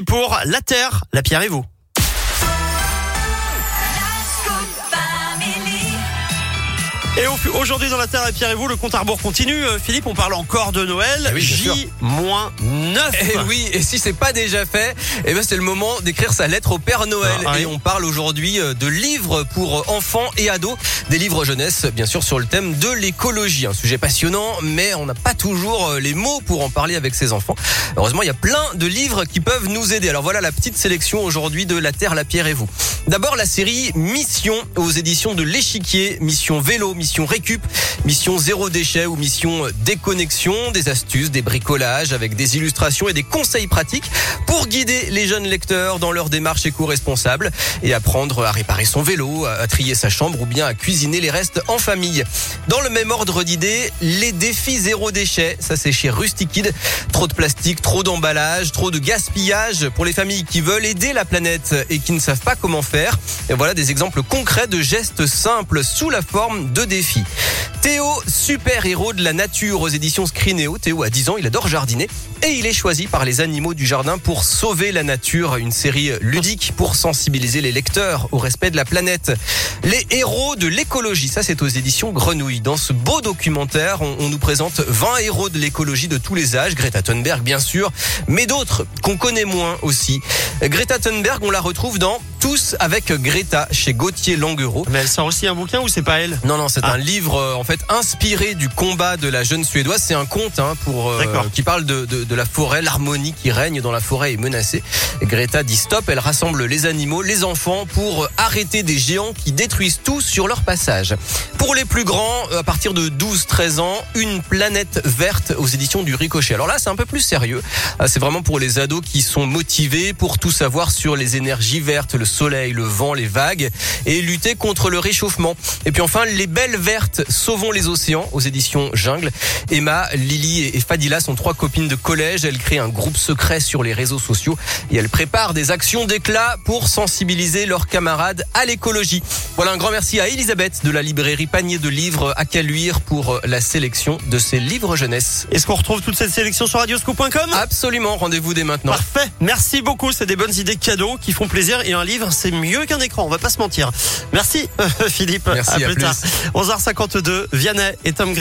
Pour la terre, la pierre et vous. Et au- aujourd'hui dans la Terre et Pierre et vous, le compte à rebours continue. Euh, Philippe, on parle encore de Noël. Eh oui, bien sûr. J-9. Et oui, et si c'est pas déjà fait, eh ben c'est le moment d'écrire sa lettre au Père Noël. Ah. Et on parle aujourd'hui euh, de livres pour enfants et ados, des livres jeunesse, bien sûr, sur le thème de l'écologie. Un sujet passionnant, mais on n'a pas toujours euh, les mots pour en parler avec ses enfants. Heureusement, il y a plein de livres qui peuvent nous aider. Alors voilà la petite sélection aujourd'hui de La Terre, la Pierre et vous. D'abord la série Mission aux éditions de l'échiquier, Mission vélo, Mission récup, Mission zéro déchet ou Mission déconnexion, des astuces, des bricolages avec des illustrations et des conseils pratiques pour guider les jeunes lecteurs dans leur démarche éco-responsable et apprendre à réparer son vélo, à trier sa chambre ou bien à cuisiner les restes en famille. Dans le même ordre d'idées, les défis zéro déchet, ça c'est chez Rustikid. Trop de plastique, trop d'emballage, trop de gaspillage pour les familles qui veulent aider la planète et qui ne savent pas comment faire. Et voilà des exemples concrets de gestes simples sous la forme de Théo, super-héros de la nature aux éditions Scrineo. Théo a 10 ans, il adore jardiner et il est choisi par les animaux du jardin pour sauver la nature, une série ludique pour sensibiliser les lecteurs au respect de la planète. Les héros de l'écologie, ça c'est aux éditions Grenouille. Dans ce beau documentaire, on, on nous présente 20 héros de l'écologie de tous les âges, Greta Thunberg bien sûr, mais d'autres qu'on connaît moins aussi. Greta Thunberg, on la retrouve dans Tous avec Greta chez Gauthier Languereau. Mais elle sort aussi un bouquin ou c'est pas elle Non, non, c'est Ah. un livre euh, en fait inspiré du combat de la jeune suédoise. C'est un conte hein, pour euh, qui parle de, de, de la forêt, l'harmonie qui règne dans la forêt est menacée. Et Greta dit stop. Elle rassemble les animaux, les enfants pour euh, arrêter des géants qui détruisent tout sur leur passage. Pour les plus grands, euh, à partir de 12-13 ans, une planète verte aux éditions du Ricochet. Alors là, c'est un peu plus sérieux. Euh, C'est vraiment pour les ados qui sont motivés pour tout savoir sur les énergies vertes, le soleil, le vent, les vagues et lutter contre le réchauffement. Et puis enfin, les belles vertes sauvons les océans aux éditions Jungle. Emma, Lily et Fadila sont trois copines de collège. Elles créent un groupe secret sur les réseaux sociaux et elles préparent des actions d'éclat pour sensibiliser leurs camarades à l'écologie. Voilà un grand merci à Elisabeth de la librairie Panier de Livres à Caluire pour la sélection de ces livres jeunesse. Est-ce qu'on retrouve toute cette sélection sur radioscoop.com Absolument, rendez-vous dès maintenant. Parfait. Merci beaucoup. C'est des bonnes idées cadeaux qui font plaisir. Et un livre, c'est mieux qu'un écran. On va pas se mentir. Merci, Philippe. Merci, à plus, plus. tard. 11h52. Vianney et Tom Gray.